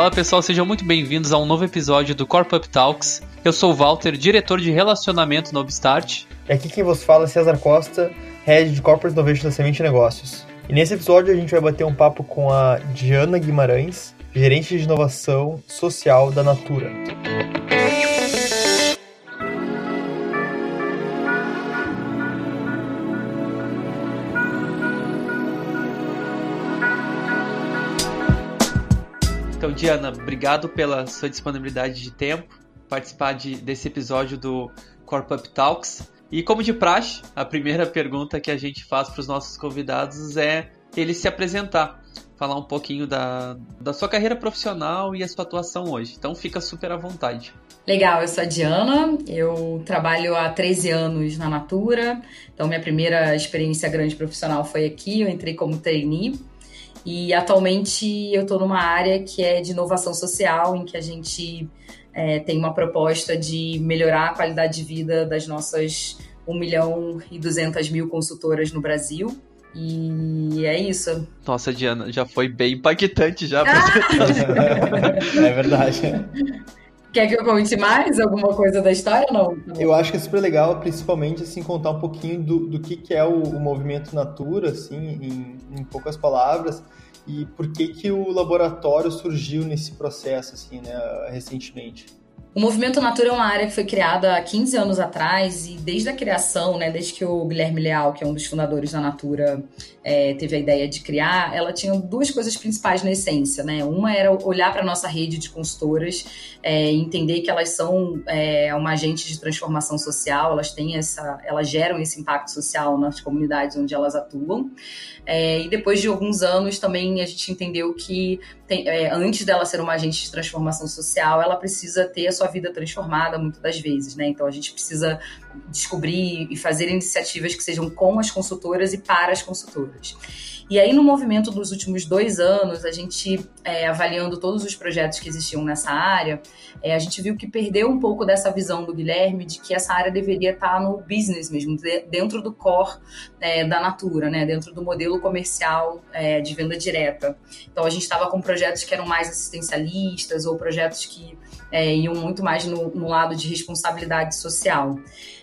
Fala pessoal, sejam muito bem-vindos a um novo episódio do Corp Up Talks. Eu sou o Walter, diretor de relacionamento no Upstart. E aqui quem vos fala é César Costa, Head de Corporate Innovation da Semente Negócios. E nesse episódio a gente vai bater um papo com a Diana Guimarães, gerente de inovação social da Natura. Então, Diana, obrigado pela sua disponibilidade de tempo, participar de, desse episódio do Corp Up Talks. E como de praxe, a primeira pergunta que a gente faz para os nossos convidados é ele se apresentar, falar um pouquinho da, da sua carreira profissional e a sua atuação hoje. Então fica super à vontade. Legal, eu sou a Diana, eu trabalho há 13 anos na Natura, então minha primeira experiência grande profissional foi aqui, eu entrei como trainee e atualmente eu estou numa área que é de inovação social, em que a gente é, tem uma proposta de melhorar a qualidade de vida das nossas 1 milhão e 200 mil consultoras no Brasil. E é isso. Nossa, Diana, já foi bem impactante já. Ah! é verdade. Quer que eu conte mais alguma coisa da história ou não? Eu acho que é super legal, principalmente, assim, contar um pouquinho do, do que, que é o, o movimento Natura, assim, em, em, poucas palavras, e por que que o laboratório surgiu nesse processo, assim, né, recentemente. O Movimento Natura é uma área que foi criada há 15 anos atrás e desde a criação, né, desde que o Guilherme Leal, que é um dos fundadores da Natura, é, teve a ideia de criar, ela tinha duas coisas principais na essência, né? Uma era olhar para a nossa rede de consultoras, é, entender que elas são é, uma agente de transformação social, elas têm essa, elas geram esse impacto social nas comunidades onde elas atuam. É, e depois de alguns anos também a gente entendeu que tem, é, antes dela ser uma agente de transformação social, ela precisa ter a sua vida transformada muitas das vezes, né? Então a gente precisa descobrir e fazer iniciativas que sejam com as consultoras e para as consultoras. E aí, no movimento dos últimos dois anos, a gente, é, avaliando todos os projetos que existiam nessa área, é, a gente viu que perdeu um pouco dessa visão do Guilherme de que essa área deveria estar no business mesmo, dentro do core é, da Natura, né, dentro do modelo comercial é, de venda direta. Então, a gente estava com projetos que eram mais assistencialistas ou projetos que é, iam muito mais no, no lado de responsabilidade social.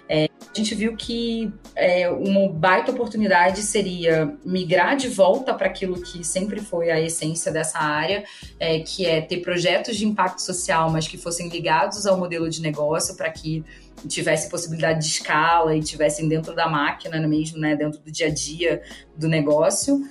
É, a gente viu que é, uma baita oportunidade seria migrar de volta para aquilo que sempre foi a essência dessa área, é, que é ter projetos de impacto social, mas que fossem ligados ao modelo de negócio para que tivesse possibilidade de escala e tivessem dentro da máquina mesmo, né, dentro do dia a dia do negócio.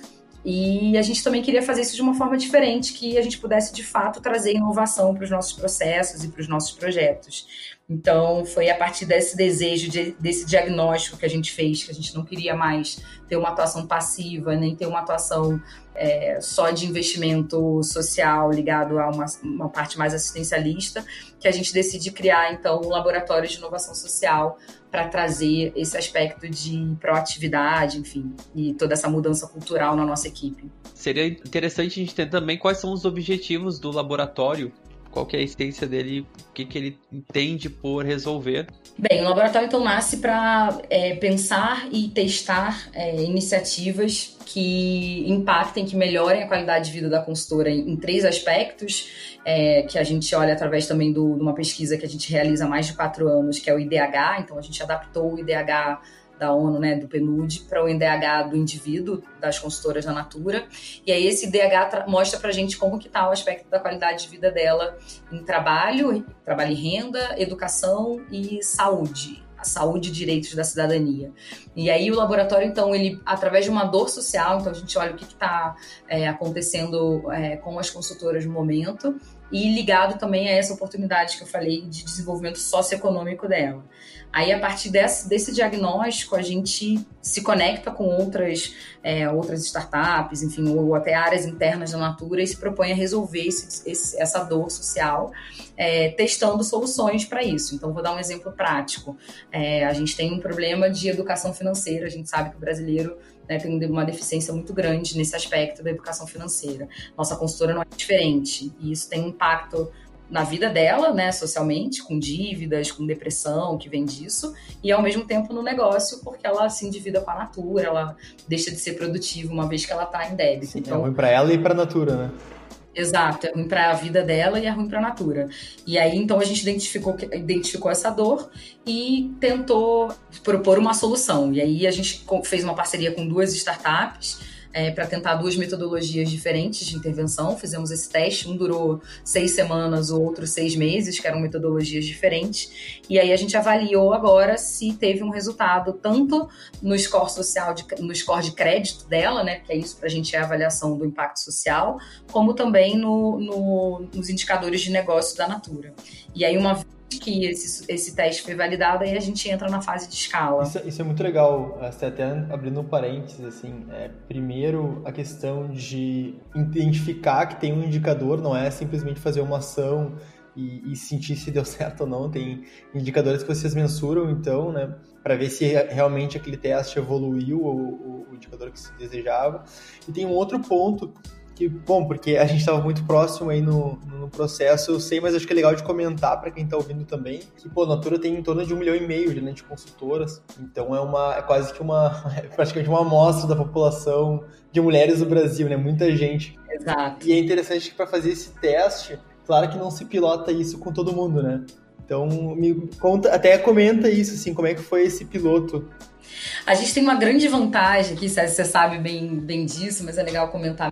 E a gente também queria fazer isso de uma forma diferente, que a gente pudesse de fato trazer inovação para os nossos processos e para os nossos projetos. Então, foi a partir desse desejo, de, desse diagnóstico que a gente fez, que a gente não queria mais ter uma atuação passiva, nem ter uma atuação é, só de investimento social ligado a uma, uma parte mais assistencialista, que a gente decide criar, então, um laboratório de inovação social para trazer esse aspecto de proatividade, enfim, e toda essa mudança cultural na nossa equipe. Seria interessante a gente entender também quais são os objetivos do laboratório qual que é a essência dele, o que, que ele entende por resolver. Bem, o laboratório então nasce para é, pensar e testar é, iniciativas que impactem, que melhorem a qualidade de vida da consultora em, em três aspectos, é, que a gente olha através também do, de uma pesquisa que a gente realiza há mais de quatro anos, que é o IDH. Então a gente adaptou o IDH da ONU, né, do PNUD, para o NDH do indivíduo, das consultoras da Natura. E aí esse DH mostra para a gente como que está o aspecto da qualidade de vida dela em trabalho, trabalho e renda, educação e saúde a saúde e direitos da cidadania. E aí o laboratório, então, ele, através de uma dor social, então a gente olha o que está é, acontecendo é, com as consultoras no momento e ligado também a essa oportunidade que eu falei de desenvolvimento socioeconômico dela. Aí, a partir desse, desse diagnóstico, a gente se conecta com outras, é, outras startups, enfim, ou até áreas internas da Natura e se propõe a resolver esse, esse, essa dor social, é, testando soluções para isso. Então, vou dar um exemplo prático. É, a gente tem um problema de educação financeira, a gente sabe que o brasileiro né, tem uma deficiência muito grande nesse aspecto da educação financeira. Nossa consultora não é diferente, e isso tem um impacto na vida dela, né, socialmente, com dívidas, com depressão, que vem disso, e ao mesmo tempo no negócio, porque ela se endivida com a natura, ela deixa de ser produtiva uma vez que ela está em débito. Sim, então, é ruim para ela e para a natura, né? Exato, é ruim para a vida dela e é ruim para a natura. E aí então a gente identificou, identificou essa dor e tentou propor uma solução. E aí a gente fez uma parceria com duas startups é, para tentar duas metodologias diferentes de intervenção. Fizemos esse teste, um durou seis semanas, o outro seis meses, que eram metodologias diferentes. E aí a gente avaliou agora se teve um resultado tanto no score social, de, no score de crédito dela, né, que é isso para a gente é a avaliação do impacto social, como também no, no, nos indicadores de negócio da Natura. E aí uma que esse, esse teste foi validado, aí a gente entra na fase de escala. Isso, isso é muito legal, até abrindo um parênteses, assim, é, primeiro a questão de identificar que tem um indicador, não é simplesmente fazer uma ação e, e sentir se deu certo ou não, tem indicadores que vocês mensuram, então, né, para ver se realmente aquele teste evoluiu o, o indicador que se desejava. E tem um outro ponto que bom, porque a gente estava muito próximo aí no, no processo, eu sei, mas acho que é legal de comentar para quem está ouvindo também, que pô, a Natura tem em torno de um milhão e meio de, né, de consultoras, então é uma é quase que uma é praticamente uma amostra da população de mulheres do Brasil, né, muita gente. Exato. E é interessante que para fazer esse teste, claro que não se pilota isso com todo mundo, né? Então, me conta, até comenta isso, assim, como é que foi esse piloto a gente tem uma grande vantagem aqui, você sabe bem, bem disso, mas é legal comentar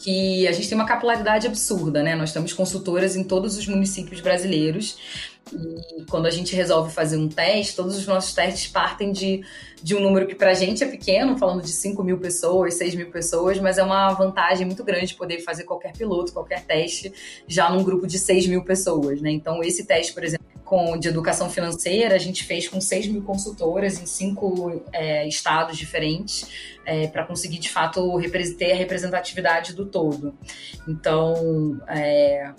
que a gente tem uma capilaridade absurda, né? Nós temos consultoras em todos os municípios brasileiros. E quando a gente resolve fazer um teste, todos os nossos testes partem de, de um número que para a gente é pequeno, falando de 5 mil pessoas, 6 mil pessoas, mas é uma vantagem muito grande poder fazer qualquer piloto, qualquer teste, já num grupo de 6 mil pessoas, né? Então, esse teste, por exemplo, com, de educação financeira, a gente fez com 6 mil consultoras em cinco é, estados diferentes, é, para conseguir de fato ter a representatividade do todo. Então, é,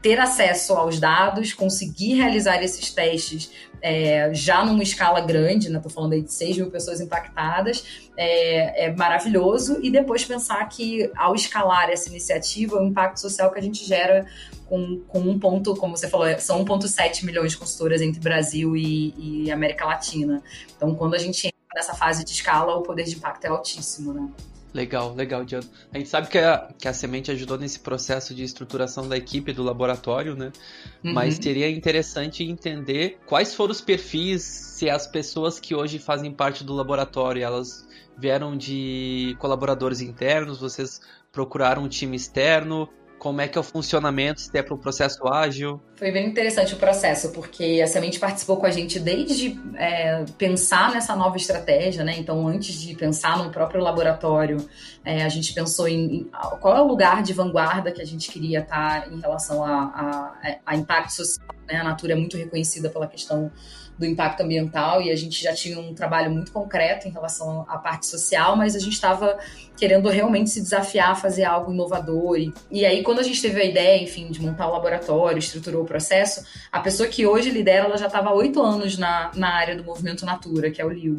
ter acesso aos dados, conseguir realizar esses testes é, já numa escala grande, né? Falando aí de 6 mil pessoas impactadas, é, é, maravilhoso. E depois pensar que ao escalar essa iniciativa, o impacto social que a gente gera com, com um ponto, como você falou, são 1,7 milhões de consultoras entre Brasil e, e América Latina. Então, quando a gente entra nessa fase de escala, o poder de impacto é altíssimo, né? Legal, legal, Diana. A gente sabe que a, que a Semente ajudou nesse processo de estruturação da equipe do laboratório, né? Uhum. Mas seria interessante entender quais foram os perfis, se as pessoas que hoje fazem parte do laboratório, elas vieram de colaboradores internos, vocês procuraram um time externo, como é que é o funcionamento, se é para um processo ágil? Foi bem interessante o processo, porque a Semente participou com a gente desde é, pensar nessa nova estratégia, né? Então, antes de pensar no próprio laboratório, é, a gente pensou em, em, qual é o lugar de vanguarda que a gente queria estar em relação a, a, a impacto social. Né? A Natura é muito reconhecida pela questão do impacto ambiental e a gente já tinha um trabalho muito concreto em relação à parte social, mas a gente estava querendo realmente se desafiar a fazer algo inovador. E, e aí, quando a gente teve a ideia, enfim, de montar o laboratório, estruturou o processo, a pessoa que hoje lidera, ela já estava há oito anos na, na área do movimento Natura, que é o Liu.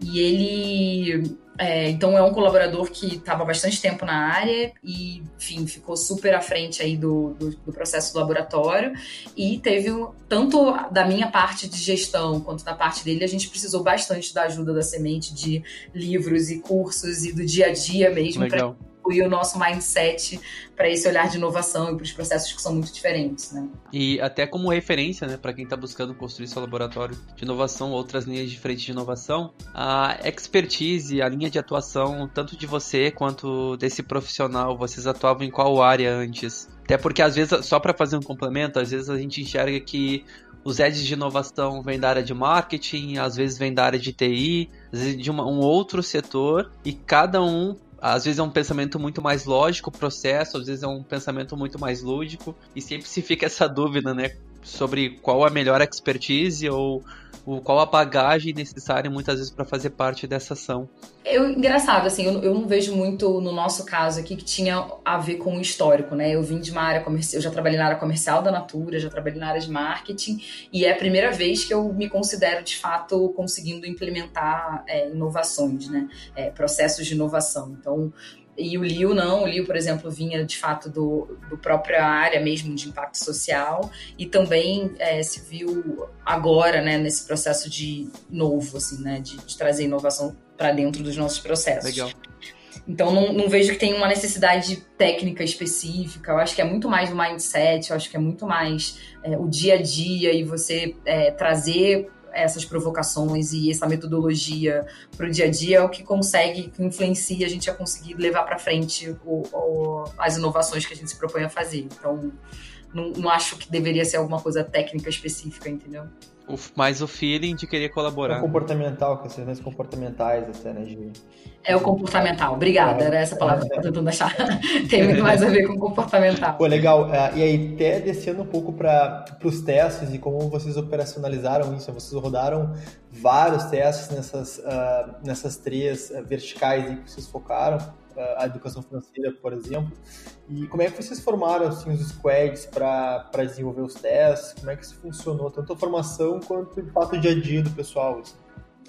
E ele é, então é um colaborador que estava bastante tempo na área e, enfim, ficou super à frente aí do, do, do, processo do laboratório. E teve tanto da minha parte de gestão quanto da parte dele, a gente precisou bastante da ajuda da semente de livros e cursos e do dia a dia mesmo para e o nosso mindset para esse olhar de inovação e para os processos que são muito diferentes, né? E até como referência, né, para quem está buscando construir seu laboratório de inovação, outras linhas diferentes de inovação, a expertise, a linha de atuação, tanto de você quanto desse profissional, vocês atuavam em qual área antes? Até porque às vezes, só para fazer um complemento, às vezes a gente enxerga que os edges de inovação vêm da área de marketing, às vezes vem da área de TI, às vezes de uma, um outro setor, e cada um às vezes é um pensamento muito mais lógico processo, às vezes é um pensamento muito mais lúdico, e sempre se fica essa dúvida, né, sobre qual a melhor expertise ou o, qual a bagagem necessária muitas vezes para fazer parte dessa ação. Eu, engraçado, assim, eu, eu, não vejo muito no nosso caso aqui que tinha a ver com o histórico, né? Eu vim de uma área comercial, eu já trabalhei na área comercial da Natura, já trabalhei na área de marketing, e é a primeira vez que eu me considero de fato conseguindo implementar é, inovações, né? É, processos de inovação. Então, e o Liu não, o Liu, por exemplo, vinha de fato do, do própria área mesmo de impacto social e também é, se viu agora, né, nesse processo de novo, assim, né, de, de trazer inovação para dentro dos nossos processos. Legal. Então não, não, vejo que tem uma necessidade técnica específica. Eu acho que é muito mais o mindset, eu acho que é muito mais é, o dia a dia e você é, trazer essas provocações e essa metodologia para o dia a dia é o que consegue, que influencia a gente a conseguir levar para frente o, o, as inovações que a gente se propõe a fazer. Então, não, não acho que deveria ser alguma coisa técnica específica, entendeu? O, mais o feeling de querer colaborar. O comportamental, questões comportamentais, até, né? De... É o comportamental, obrigada, é, era essa palavra que eu tentando achar. Tem muito mais a ver com comportamental. Pô, legal. Uh, e aí, até descendo um pouco para os testes e como vocês operacionalizaram isso, vocês rodaram vários testes nessas, uh, nessas três uh, verticais que vocês focaram a educação financeira, por exemplo. E como é que vocês formaram assim, os squads para desenvolver os testes? Como é que isso funcionou, tanto a formação quanto de fato o dia a dia do pessoal? Assim?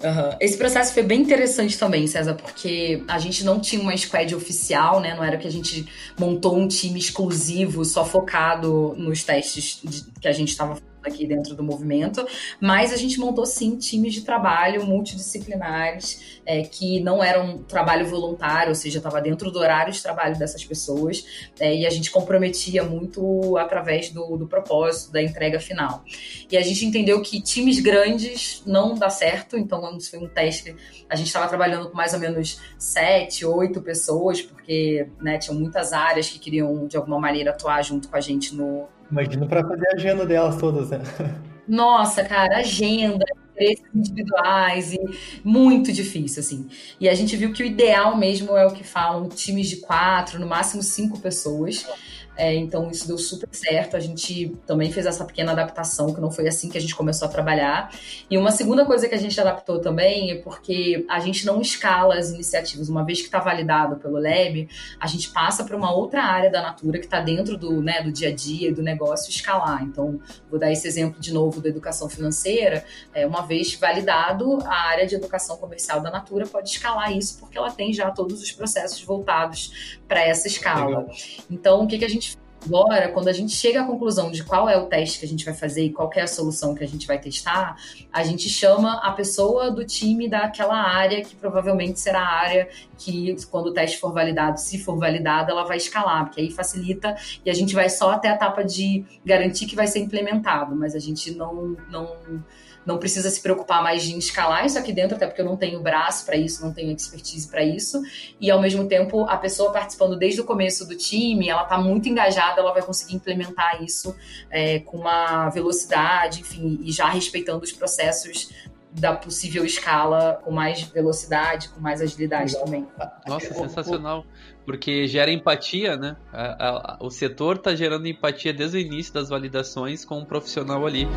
Uhum. Esse processo foi bem interessante também, César, porque a gente não tinha uma squad oficial, né? Não era que a gente montou um time exclusivo só focado nos testes que a gente estava aqui dentro do movimento, mas a gente montou sim times de trabalho multidisciplinares é, que não eram trabalho voluntário, ou seja, estava dentro do horário de trabalho dessas pessoas é, e a gente comprometia muito através do, do propósito da entrega final. E a gente entendeu que times grandes não dá certo, então isso foi um teste. A gente estava trabalhando com mais ou menos sete, oito pessoas, porque né, tinham muitas áreas que queriam de alguma maneira atuar junto com a gente no, Imagina para fazer a agenda delas todas, né? Nossa, cara, agenda, interesses individuais e muito difícil, assim. E a gente viu que o ideal mesmo é o que falam times de quatro, no máximo cinco pessoas. É, então isso deu super certo. A gente também fez essa pequena adaptação, que não foi assim que a gente começou a trabalhar. E uma segunda coisa que a gente adaptou também é porque a gente não escala as iniciativas. Uma vez que está validado pelo Lab, a gente passa para uma outra área da Natura que está dentro do, né, do dia a dia e do negócio escalar. Então, vou dar esse exemplo de novo da educação financeira. É, uma vez validado, a área de educação comercial da Natura pode escalar isso porque ela tem já todos os processos voltados para essa escala. Legal. Então, o que, que a gente Agora, quando a gente chega à conclusão de qual é o teste que a gente vai fazer e qual é a solução que a gente vai testar, a gente chama a pessoa do time daquela área que provavelmente será a área que, quando o teste for validado, se for validado, ela vai escalar, porque aí facilita e a gente vai só até a etapa de garantir que vai ser implementado, mas a gente não, não não precisa se preocupar mais de escalar isso aqui dentro, até porque eu não tenho braço para isso, não tenho expertise para isso. E ao mesmo tempo, a pessoa participando desde o começo do time, ela está muito engajada, ela vai conseguir implementar isso é, com uma velocidade, enfim, e já respeitando os processos da possível escala com mais velocidade, com mais agilidade também. Nossa, sensacional. Porque gera empatia, né? o setor está gerando empatia desde o início das validações com um profissional ali.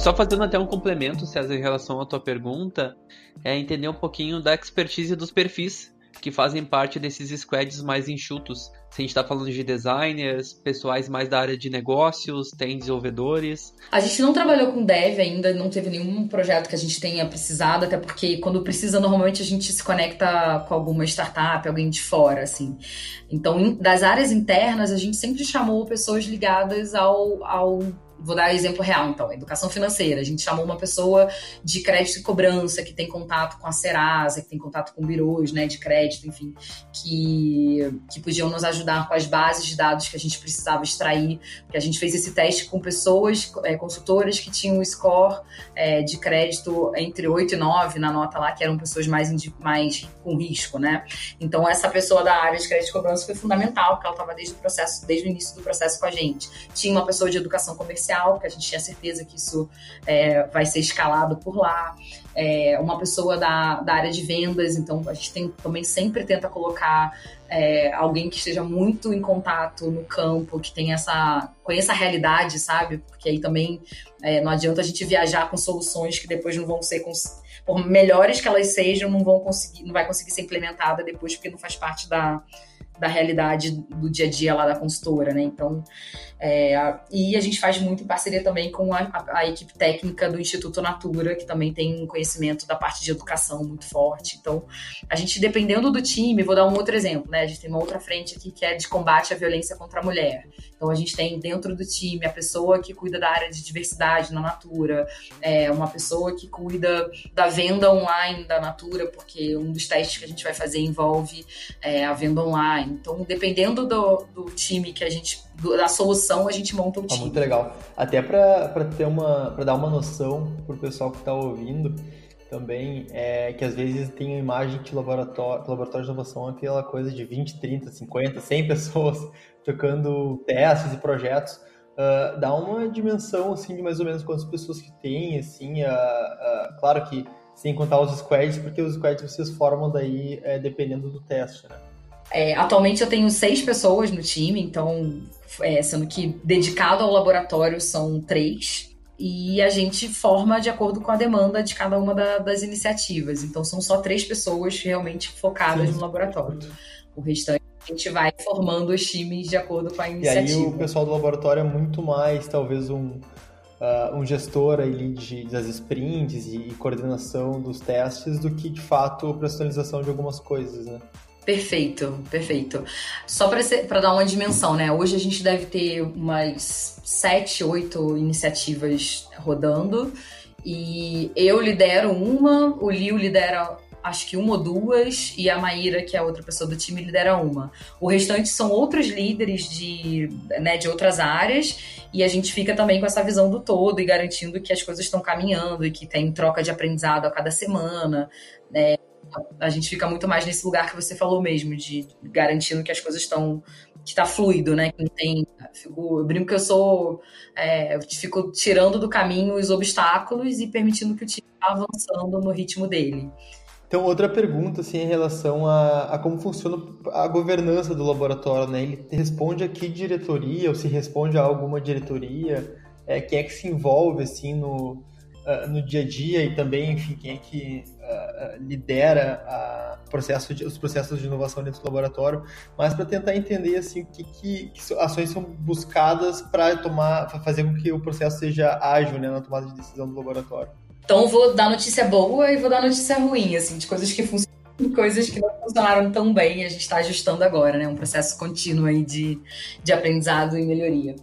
Só fazendo até um complemento, César, em relação à tua pergunta, é entender um pouquinho da expertise dos perfis que fazem parte desses squads mais enxutos. Se a gente está falando de designers, pessoais mais da área de negócios, tem desenvolvedores. A gente não trabalhou com dev ainda, não teve nenhum projeto que a gente tenha precisado, até porque quando precisa, normalmente a gente se conecta com alguma startup, alguém de fora, assim. Então, das áreas internas, a gente sempre chamou pessoas ligadas ao, ao Vou dar exemplo real, então, educação financeira. A gente chamou uma pessoa de crédito e cobrança que tem contato com a Serasa, que tem contato com birôs, né, de crédito, enfim, que, que podiam nos ajudar com as bases de dados que a gente precisava extrair. Porque a gente fez esse teste com pessoas, é, consultoras que tinham um score é, de crédito entre 8 e 9 na nota lá, que eram pessoas mais, mais com risco, né? Então, essa pessoa da área de crédito e cobrança foi fundamental, porque ela estava desde o processo, desde o início do processo com a gente. Tinha uma pessoa de educação comercial comercial, porque a gente tinha certeza que isso é, vai ser escalado por lá. É, uma pessoa da, da área de vendas, então a gente tem, também sempre tenta colocar é, alguém que esteja muito em contato no campo, que tem essa conheça a realidade, sabe? Porque aí também é, não adianta a gente viajar com soluções que depois não vão ser por melhores que elas sejam, não vão conseguir, não vai conseguir ser implementada depois porque não faz parte da da realidade do dia a dia lá da consultora, né? Então, é, e a gente faz muito em parceria também com a, a, a, equipe técnica do Instituto Natura, que também tem um conhecimento da parte de educação muito forte. Então, a gente, dependendo do time, vou dar um outro exemplo, né? A gente tem uma outra frente aqui que é de combate à violência contra a mulher. Então, a gente tem dentro do time a pessoa que cuida da área de diversidade na Natura, é, uma pessoa que cuida da venda online da Natura, porque um dos testes que a gente vai fazer envolve é, a venda online. Então, dependendo do, do time que a gente da solução a gente monta o time. Ah, muito legal. Até para ter uma para dar uma noção pro pessoal que está ouvindo também é que às vezes tem uma imagem de laboratório, laboratório de inovação aquela coisa de 20, 30, 50, 100 pessoas tocando testes e projetos. Uh, dá uma dimensão assim de mais ou menos quantas pessoas que tem, assim, uh, uh, claro que sem contar os squads, porque os squads vocês formam daí é, dependendo do teste, né? É, atualmente eu tenho seis pessoas no time, então, é, sendo que dedicado ao laboratório são três. E a gente forma de acordo com a demanda de cada uma da, das iniciativas. Então, são só três pessoas realmente focadas Sim. no laboratório. O restante a gente vai formando os times de acordo com a iniciativa. E aí o pessoal do laboratório é muito mais, talvez, um, uh, um gestor ali de, das sprints e, e coordenação dos testes do que, de fato, personalização de algumas coisas, né? Perfeito, perfeito. Só para dar uma dimensão, né? Hoje a gente deve ter umas sete, oito iniciativas rodando. E eu lidero uma, o Liu lidera acho que uma ou duas, e a Maíra, que é a outra pessoa do time, lidera uma. O restante são outros líderes de, né, de outras áreas, e a gente fica também com essa visão do todo e garantindo que as coisas estão caminhando e que tem troca de aprendizado a cada semana. Né? A gente fica muito mais nesse lugar que você falou mesmo, de garantindo que as coisas estão. que está fluido, né? Que não tem. Eu brinco que eu sou. É, eu fico tirando do caminho os obstáculos e permitindo que o time vá avançando no ritmo dele. Então, outra pergunta, assim, em relação a, a, como funciona a governança do laboratório, né? Ele responde a que diretoria, ou se responde a alguma diretoria? É, quem é que se envolve, assim, no, uh, no dia a dia e também, enfim, quem é que uh, lidera a processo de, os processos de inovação dentro do laboratório, mas para tentar entender assim que, que, que ações são buscadas para tomar, pra fazer com que o processo seja ágil né, na tomada de decisão do laboratório. Então vou dar notícia boa e vou dar notícia ruim, assim, de coisas que funcionam coisas que não funcionaram tão bem e a gente está ajustando agora, né? Um processo contínuo aí de, de aprendizado e melhoria.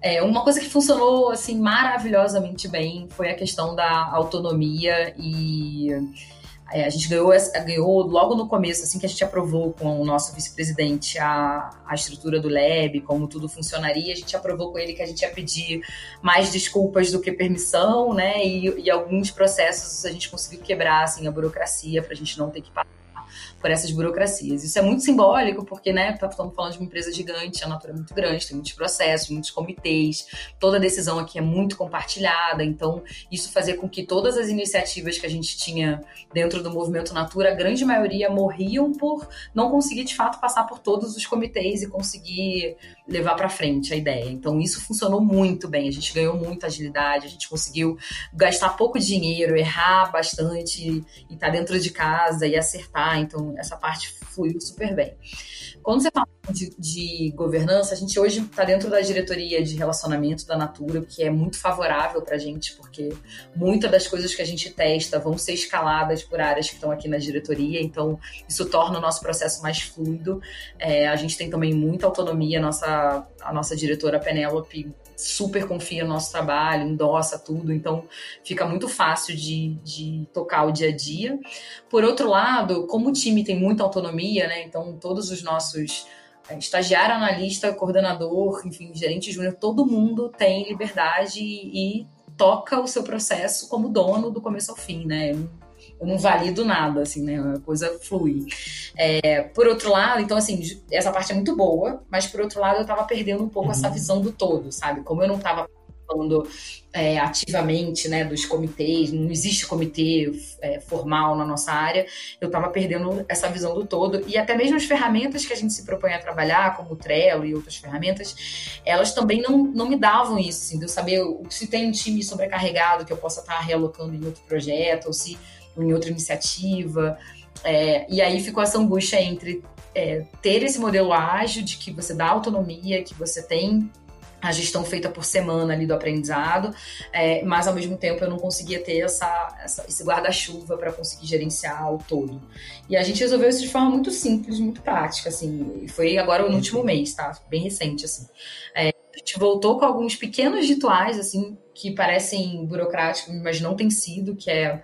É, uma coisa que funcionou, assim, maravilhosamente bem foi a questão da autonomia e... É, a gente ganhou, ganhou logo no começo, assim que a gente aprovou com o nosso vice-presidente a, a estrutura do lab, como tudo funcionaria, a gente aprovou com ele que a gente ia pedir mais desculpas do que permissão, né? E, e alguns processos a gente conseguiu quebrar assim, a burocracia para a gente não ter que passar por essas burocracias. Isso é muito simbólico, porque, né, tá, estamos falando de uma empresa gigante, a Natura é muito grande, tem muitos processos, muitos comitês, toda decisão aqui é muito compartilhada, então isso fazia com que todas as iniciativas que a gente tinha dentro do movimento Natura, a grande maioria morriam por não conseguir, de fato, passar por todos os comitês e conseguir levar para frente a ideia. Então isso funcionou muito bem, a gente ganhou muita agilidade, a gente conseguiu gastar pouco dinheiro, errar bastante e estar tá dentro de casa e acertar. Então essa parte fluiu super bem. Quando você fala de, de governança, a gente hoje está dentro da diretoria de relacionamento da Natura, que é muito favorável para a gente, porque muitas das coisas que a gente testa vão ser escaladas por áreas que estão aqui na diretoria, então isso torna o nosso processo mais fluido. É, a gente tem também muita autonomia, a nossa, a nossa diretora Penélope super confia no nosso trabalho, endossa tudo, então fica muito fácil de, de tocar o dia a dia. Por outro lado, como o time tem muita autonomia, né? Então todos os nossos é, estagiário, analista, coordenador, enfim, gerente júnior, todo mundo tem liberdade e, e toca o seu processo como dono do começo ao fim, né? Eu não valido nada, assim, né? A coisa flui. É, por outro lado, então, assim, essa parte é muito boa, mas por outro lado, eu tava perdendo um pouco uhum. essa visão do todo, sabe? Como eu não tava participando é, ativamente, né, dos comitês, não existe comitê é, formal na nossa área, eu estava perdendo essa visão do todo e até mesmo as ferramentas que a gente se propõe a trabalhar, como o Trello e outras ferramentas, elas também não, não me davam isso, assim, de eu saber se tem um time sobrecarregado que eu possa estar realocando em outro projeto, ou se em outra iniciativa. É, e aí ficou essa angústia entre é, ter esse modelo ágil de que você dá autonomia, que você tem a gestão feita por semana ali do aprendizado, é, mas ao mesmo tempo eu não conseguia ter essa, essa esse guarda-chuva para conseguir gerenciar o todo. E a gente resolveu isso de forma muito simples, muito prática, assim. Foi agora no último mês, tá? Bem recente, assim. É, a gente voltou com alguns pequenos rituais, assim, que parecem burocráticos, mas não tem sido, que é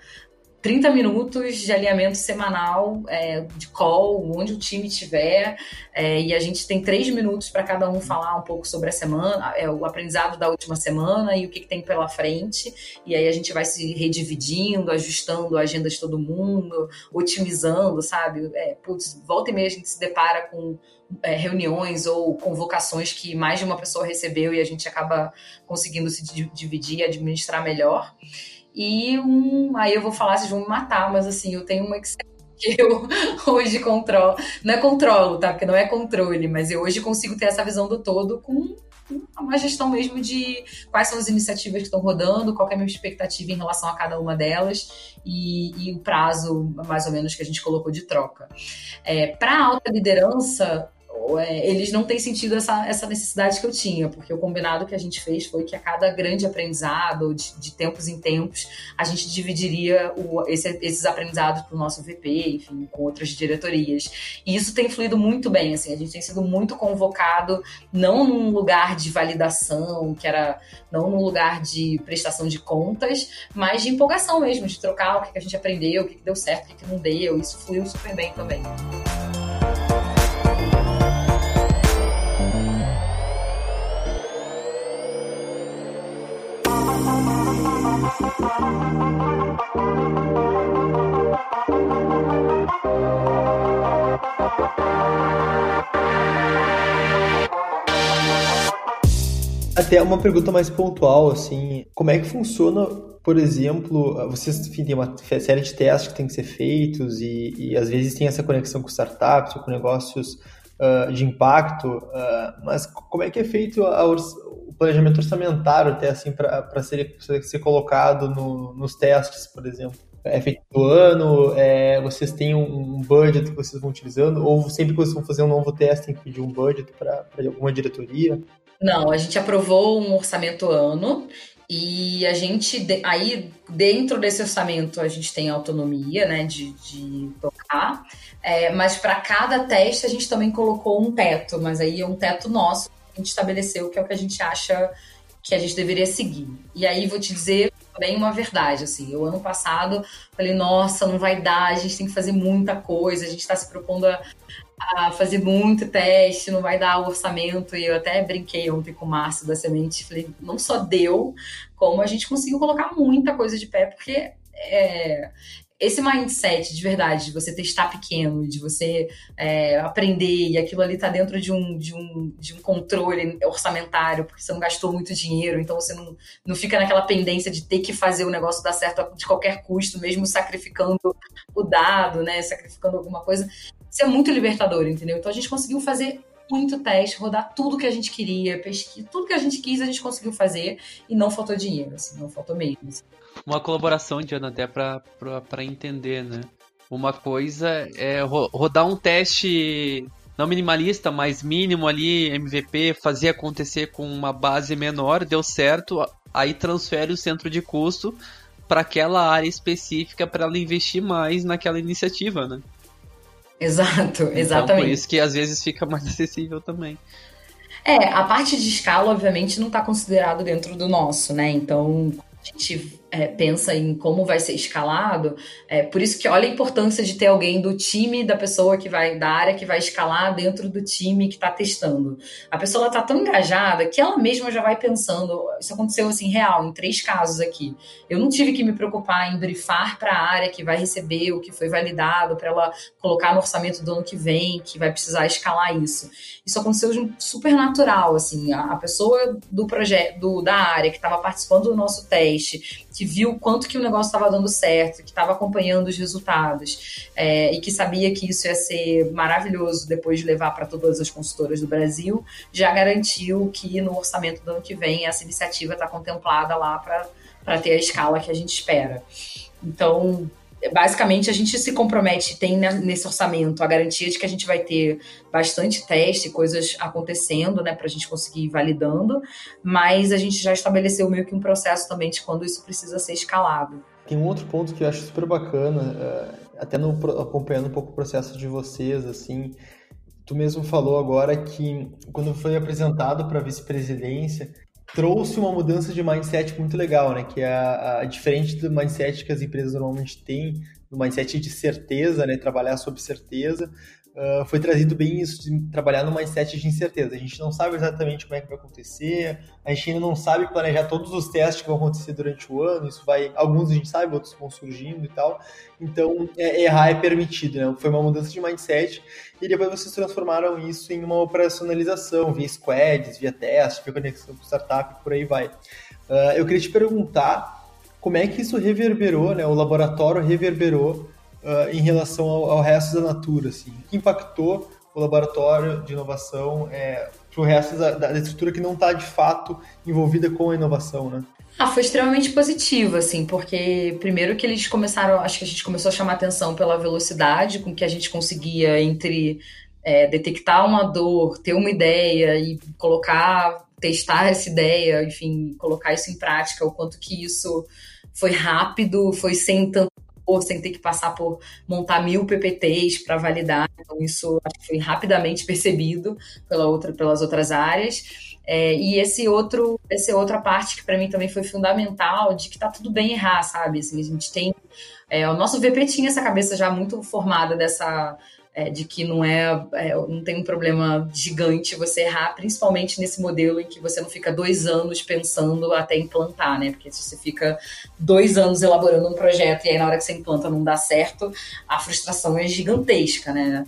30 minutos de alinhamento semanal é, de call, onde o time estiver, é, e a gente tem três minutos para cada um falar um pouco sobre a semana, é, o aprendizado da última semana e o que, que, tem pela frente, e aí a gente vai se redividindo, ajustando a agenda de todo mundo, otimizando, sabe? É, putz, volta e meia a gente se depara com é, reuniões ou convocações que mais de uma pessoa recebeu e a gente acaba conseguindo se dividir e administrar melhor. E um. Aí eu vou falar, vocês vão me matar, mas assim, eu tenho um Excel que eu hoje controlo. Não é controlo, tá? Porque não é controle, mas eu hoje consigo ter essa visão do todo com uma gestão mesmo de quais são as iniciativas que estão rodando, qual é a minha expectativa em relação a cada uma delas e, e o prazo, mais ou menos, que a gente colocou de troca. É, Para alta liderança, eles não têm sentido essa, essa necessidade que eu tinha, porque o combinado que a gente fez foi que a cada grande aprendizado, de, de tempos em tempos, a gente dividiria o, esse, esses aprendizados para o nosso VP, enfim, com outras diretorias. E isso tem fluído muito bem, assim, a gente tem sido muito convocado, não num lugar de validação, que era não num lugar de prestação de contas, mas de empolgação mesmo, de trocar o que a gente aprendeu, o que deu certo, o que não deu. Isso fluiu super bem também. Até uma pergunta mais pontual, assim, como é que funciona, por exemplo, vocês enfim, tem uma série de testes que tem que ser feitos e, e às vezes tem essa conexão com startups ou com negócios uh, de impacto, uh, mas como é que é feito a, planejamento orçamentário até assim para ser, ser colocado no, nos testes, por exemplo? É feito do ano? É, vocês têm um, budget que vocês vão utilizando? Ou sempre que vocês vão fazer um novo teste tem que pedir um budget para alguma diretoria? Não, a gente aprovou um orçamento ano e a gente, aí dentro desse orçamento, a gente tem autonomia, né, de, de tocar, é, mas para cada teste a gente também colocou um teto, mas aí é um teto nosso, a gente estabeleceu que é o que a gente acha que a gente deveria seguir. E aí vou te dizer bem uma verdade, assim, eu ano passado falei, nossa, não vai dar, a gente tem que fazer muita coisa, a gente está se propondo a, a fazer muito teste, não vai dar o orçamento. E eu até brinquei ontem com o Márcio da Semente, falei, não só deu, como a gente conseguiu colocar muita coisa de pé, porque é, esse mindset de verdade, de você testar pequeno, de você é, aprender, e aquilo ali tá dentro de um, de, um, de um controle orçamentário, porque você não gastou muito dinheiro, então você não, não fica naquela pendência de ter que fazer o negócio dar certo de qualquer custo, mesmo sacrificando o dado, né? Sacrificando alguma coisa. Isso é muito libertador, entendeu? Então a gente conseguiu fazer muito teste, rodar tudo que a gente queria, pesquisa, tudo que a gente quis a gente conseguiu fazer e não faltou dinheiro, assim, não faltou mesmo. Assim. Uma colaboração, Diana, até para entender, né? Uma coisa é rodar um teste não minimalista, mas mínimo ali, MVP, fazer acontecer com uma base menor, deu certo, aí transfere o centro de custo para aquela área específica para ela investir mais naquela iniciativa, né? Exato, exatamente. Então, por isso que às vezes fica mais acessível também. É, a parte de escala, obviamente, não está considerado dentro do nosso, né? Então, a gente é, pensa em como vai ser escalado, é por isso que olha a importância de ter alguém do time da pessoa que vai, da área que vai escalar dentro do time que está testando. A pessoa está tão engajada que ela mesma já vai pensando. Isso aconteceu assim, real, em três casos aqui. Eu não tive que me preocupar em brifar para a área que vai receber o que foi validado, para ela colocar no orçamento do ano que vem, que vai precisar escalar isso. Isso aconteceu de um super natural, assim, a, a pessoa do projeto, da área que estava participando do nosso teste, que viu quanto que o negócio estava dando certo, que estava acompanhando os resultados é, e que sabia que isso ia ser maravilhoso depois de levar para todas as consultoras do Brasil, já garantiu que no orçamento do ano que vem essa iniciativa está contemplada lá para ter a escala que a gente espera. Então, basicamente a gente se compromete, tem nesse orçamento a garantia de que a gente vai ter bastante teste, coisas acontecendo, né, para a gente conseguir ir validando, mas a gente já estabeleceu meio que um processo também de quando isso precisa ser escalado. Tem um outro ponto que eu acho super bacana, eh, até no, acompanhando um pouco o processo de vocês, assim, tu mesmo falou agora que quando foi apresentado para a vice-presidência, trouxe uma mudança de mindset muito legal, né? Que é a, a, diferente do mindset que as empresas normalmente têm, do mindset de certeza, né? Trabalhar sob certeza. Uh, foi trazido bem isso de trabalhar no mindset de incerteza. A gente não sabe exatamente como é que vai acontecer, a gente ainda não sabe planejar todos os testes que vão acontecer durante o ano. Isso vai, alguns a gente sabe, outros vão surgindo e tal. Então, é, errar é permitido, né? Foi uma mudança de mindset e depois vocês transformaram isso em uma operacionalização via squads, via testes, via conexão com startup, por aí vai. Uh, eu queria te perguntar como é que isso reverberou, né? O laboratório reverberou uh, em relação ao, ao, resto da Natura, assim. O que impactou o laboratório de inovação é, para o resto da, da, estrutura que não está de fato envolvida com a inovação, né? Ah, foi extremamente positivo, assim, porque primeiro que eles começaram, acho que a gente começou a chamar atenção pela velocidade com que a gente conseguia entre é, detectar uma dor, ter uma ideia e colocar, testar essa ideia, enfim, colocar isso em prática, o quanto que isso foi rápido, foi sem tanto sem ter que passar por montar mil PPTs para validar. Então, isso foi rapidamente percebido pela outra, pelas outras áreas. É, e esse outro, essa outra parte que para mim também foi fundamental, de que tá tudo bem errar, sabe? Assim, a gente tem. É, o nosso VP tinha essa cabeça já muito formada dessa é, de que não é, é, não tem um problema gigante você errar, principalmente nesse modelo em que você não fica dois anos pensando até implantar, né? Porque se você fica dois anos elaborando um projeto e aí na hora que você implanta não dá certo, a frustração é gigantesca, né?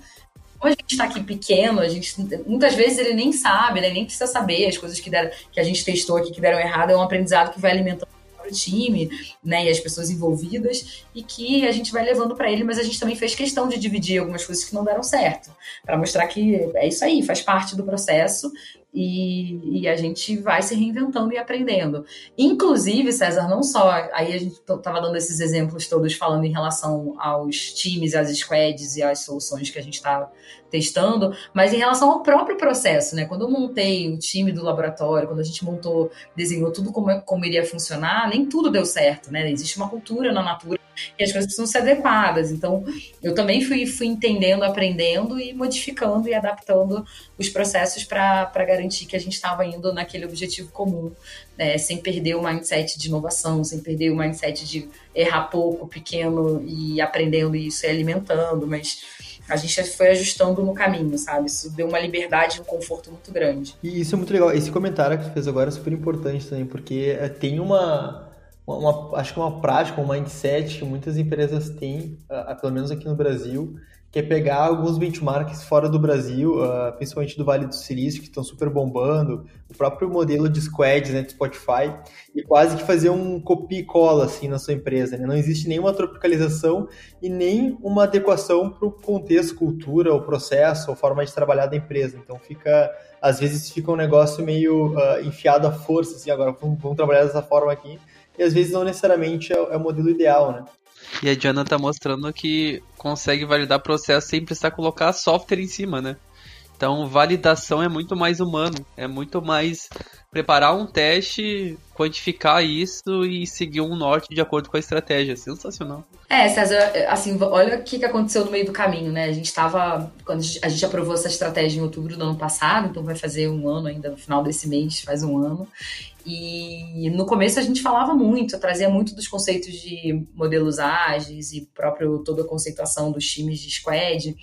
Como a gente está aqui pequeno, a gente muitas vezes ele nem sabe, né? nem precisa saber as coisas que, deram, que a gente testou aqui que deram errado, é um aprendizado que vai alimentando time, né, e as pessoas envolvidas, e que a gente vai levando para ele, mas a gente também fez questão de dividir algumas coisas que não deram certo, para mostrar que é isso aí, faz parte do processo e, e, a gente vai se reinventando e aprendendo. Inclusive, César, não só. Aí a gente estava dando esses exemplos todos falando em relação aos times, às squads e às soluções que a gente está testando, mas em relação ao próprio processo, né? Quando eu montei o time do laboratório, quando a gente montou, desenhou tudo como, é, como iria funcionar, nem tudo deu certo, né? Existe uma cultura na Natura e as coisas precisam ser adequadas. Então, eu também fui, fui entendendo, aprendendo e modificando e adaptando os processos para garantir que a gente estava indo naquele objetivo comum, né? sem perder o mindset de inovação, sem perder o mindset de errar pouco, pequeno e aprendendo isso e alimentando, mas a gente foi ajustando no caminho, sabe? Isso deu uma liberdade e um conforto muito grande. E isso é muito legal. Esse comentário que você fez agora é super importante também, porque eh, tem uma uma, acho que uma prática, um mindset que muitas empresas têm, pelo menos aqui no Brasil, que é pegar alguns benchmarks fora do Brasil, uh, principalmente do Vale do Silício, que estão super bombando, o próprio modelo de squads né, do Spotify, e quase que fazer um copia e cola assim, na sua empresa. Né? Não existe nenhuma tropicalização e nem uma adequação para o contexto, cultura, o processo, ou forma de trabalhar da empresa. Então fica, às vezes fica um negócio meio uh, enfiado à força, assim, agora vamos, vamos trabalhar dessa forma aqui, e às vezes não necessariamente é, é o modelo ideal, né? E a Diana tá mostrando que consegue validar processo sem precisar colocar software em cima, né? Então, validação é muito mais humano, é muito mais preparar um teste, quantificar isso e seguir um norte de acordo com a estratégia. Sensacional. É, César, assim, olha o que, que aconteceu no meio do caminho, né? A gente estava, quando a gente aprovou essa estratégia em outubro do ano passado, então vai fazer um ano ainda, no final desse mês, faz um ano. E no começo a gente falava muito, trazia muito dos conceitos de modelos ágeis e próprio toda a conceituação dos times de squad.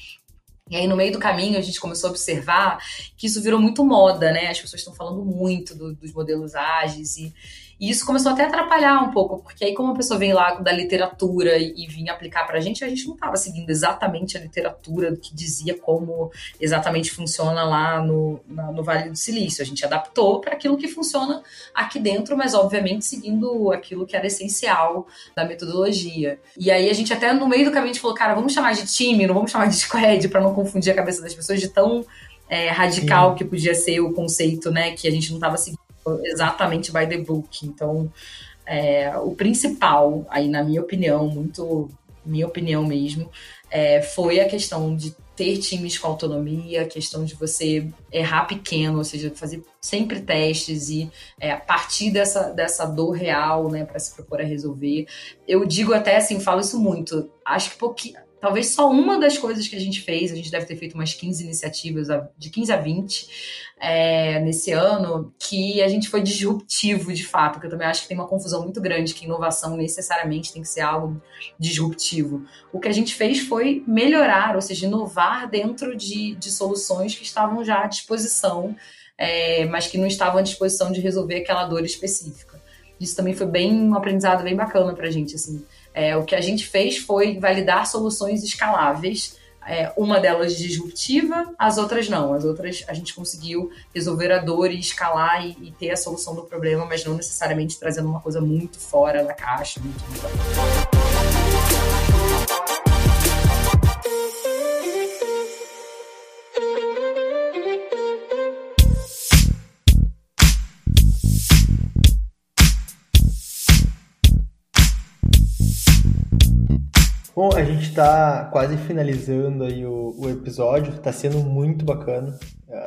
E aí, no meio do caminho, a gente começou a observar que isso virou muito moda, né? As pessoas estão falando muito do, dos modelos ágeis e, e isso começou até a atrapalhar um pouco, porque aí, como a pessoa vem lá da literatura e, e vinha aplicar para a gente, a gente não estava seguindo exatamente a literatura do que dizia como exatamente funciona lá no, na, no Vale do Silício. A gente adaptou para aquilo que funciona aqui dentro, mas obviamente seguindo aquilo que era essencial da metodologia. E aí, a gente até no meio do caminho a gente falou, cara, vamos chamar de time, não vamos chamar de squad, para não confundir a cabeça das pessoas de tão é, radical Sim. que podia ser o conceito, né, que a gente não estava seguindo exatamente by the book. Então, é, o principal, aí na minha opinião, muito minha opinião mesmo, é, foi a questão de ter times com autonomia, a questão de você errar pequeno, ou seja, fazer sempre testes e é, partir dessa, dessa dor real, né, para se propor a resolver. Eu digo até assim, falo isso muito, acho que pouquinho talvez só uma das coisas que a gente fez, a gente deve ter feito umas 15 iniciativas, de 15 a 20 é, nesse ano, que a gente foi disruptivo de fato, porque eu também acho que tem uma confusão muito grande que inovação necessariamente tem que ser algo disruptivo. O que a gente fez foi melhorar, ou seja, inovar dentro de, de soluções que estavam já à disposição, é, mas que não estavam à disposição de resolver aquela dor específica. Isso também foi bem um aprendizado bem bacana para a gente, assim é, o que a gente fez foi validar soluções escaláveis. É, uma delas disruptiva, as outras não. As outras a gente conseguiu resolver a dor e escalar e, e ter a solução do problema, mas não necessariamente trazendo uma coisa muito fora da caixa. Muito, muito... Bom, a gente está quase finalizando aí o, o episódio, está sendo muito bacana.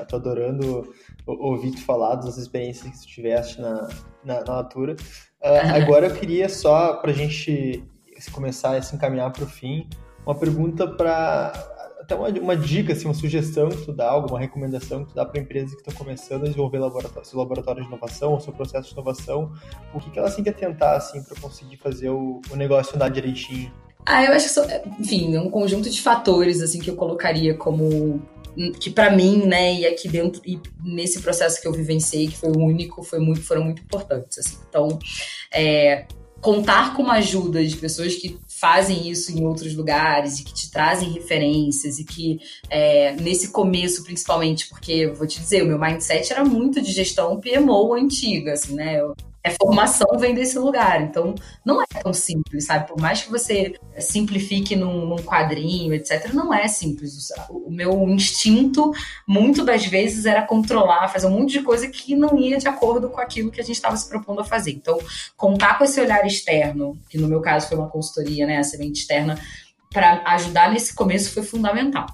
Estou adorando ouvir tu falar das experiências que tu tiveste na, na, na Natura. Uh, agora eu queria só, para a gente começar a se encaminhar para o fim, uma pergunta para até uma, uma, dica, assim, uma sugestão que tu dá, alguma recomendação que tu dá para empresas que estão começando a desenvolver laboratório, seu laboratório de inovação, o seu processo de inovação, o que, que elas têm que atentar assim para conseguir fazer o, o negócio andar direitinho? Ah, eu acho que, são, enfim, é um conjunto de fatores, assim, que eu colocaria como que para mim, né, e aqui dentro e nesse processo que eu vivenciei, que foi o único, foi muito, foram muito importantes, assim. Então, é, contar com uma ajuda de pessoas que fazem isso em outros lugares e que te trazem referências e que é, nesse começo principalmente, porque vou te dizer, o meu mindset era muito de gestão PMO antiga, assim, né? Eu é formação vem desse lugar. Então, não é tão simples, sabe? Por mais que você simplifique num, num, quadrinho, etc., não é simples. O meu instinto, muito das vezes, era controlar, fazer um monte de coisa que não ia de acordo com aquilo que a gente estava se propondo a fazer. Então, contar com esse olhar externo, que no meu caso foi uma consultoria, né, a semente externa, para ajudar nesse começo foi fundamental.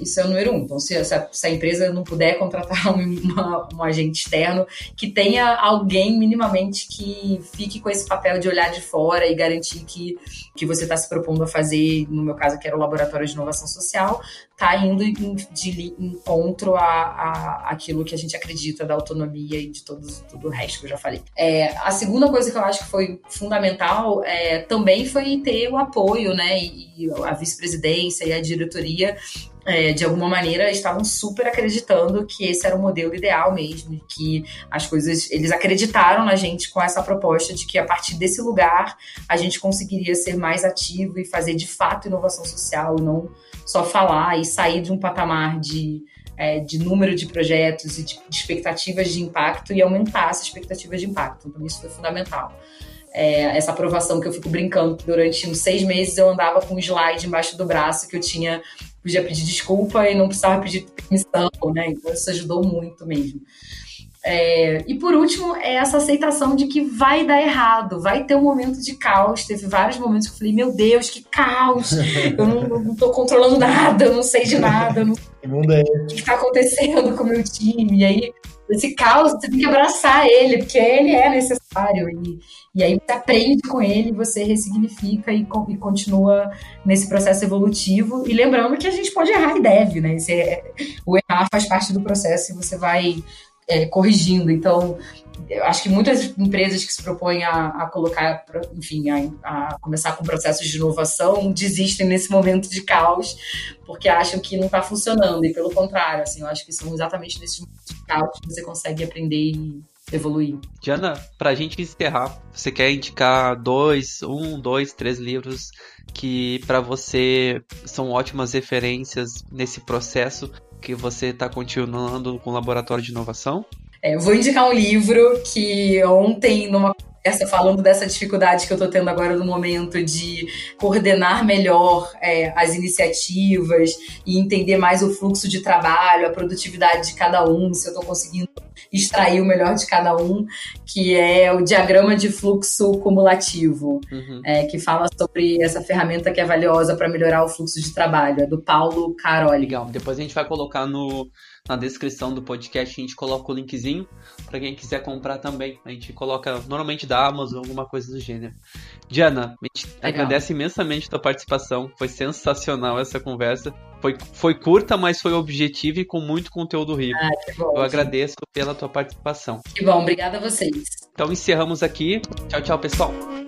Isso é o número um. Então, se, se, a, se a empresa não puder contratar um, uma, um agente externo, que tenha alguém minimamente que fique com esse papel de olhar de fora e garantir que que você está se propondo a fazer, no meu caso, que era o Laboratório de Inovação Social, está indo de encontro a, a, aquilo que a gente acredita da autonomia e de todo, todo o resto que eu já falei. É, a segunda coisa que eu acho que foi fundamental é, também foi ter o apoio, né, e a vice-presidência e a diretoria é, de alguma maneira estavam super acreditando que esse era o modelo ideal mesmo, que as coisas eles acreditaram na gente com essa proposta de que a partir desse lugar a gente conseguiria ser mais ativo e fazer de fato inovação social, não só falar e sair de um patamar de, é, de número de projetos e de, expectativas de impacto e aumentar essa expectativa de impacto. Então, isso foi fundamental. É, essa aprovação que eu fico brincando, durante uns seis meses eu andava com um slide embaixo do braço que eu tinha, podia pedir desculpa e não precisava pedir permissão, né? Então, isso ajudou muito mesmo. É, e por último, é essa aceitação de que vai dar errado, vai ter um momento de caos. Teve vários momentos que eu falei: Meu Deus, que caos! Eu não, não tô controlando nada, eu não sei de nada, eu não sei o que está acontecendo com o meu time. E aí, esse caos, você tem que abraçar ele, porque ele é necessário. E, e aí você aprende com ele, você ressignifica e, e continua nesse processo evolutivo. E lembrando que a gente pode errar e deve, né? Esse é, o errar faz parte do processo e você vai é, corrigindo. Então, eu acho que muitas empresas que se propõem a, a colocar, enfim, a, a, começar com processos de inovação desistem nesse momento de caos porque acham que não está funcionando. E pelo contrário, assim, eu acho que são exatamente nesses momentos de caos que você consegue aprender e evoluir. Diana, para a gente encerrar, você quer indicar dois, um, dois, três livros que para você são ótimas referências nesse processo que você está continuando com o laboratório de inovação? É, eu vou indicar um livro que ontem, numa conversa falando dessa dificuldade que eu estou tendo agora no momento de coordenar melhor é, as iniciativas e entender mais o fluxo de trabalho, a produtividade de cada um, se eu estou conseguindo extrair o melhor de cada um, que é o diagrama de fluxo cumulativo, uhum. é, que fala sobre essa ferramenta que é valiosa para melhorar o fluxo de trabalho, é do Paulo Caroli. Legal, depois a gente vai colocar no, na descrição do podcast, a gente coloca o linkzinho para quem quiser comprar também. A gente coloca normalmente da Amazon, alguma coisa do gênero. Diana, a gente Legal. agradece imensamente a tua participação, foi sensacional essa conversa. Foi, foi curta, mas foi objetiva e com muito conteúdo rico. Ah, Eu agradeço pela tua participação. Que bom, obrigada a vocês. Então encerramos aqui. Tchau, tchau, pessoal.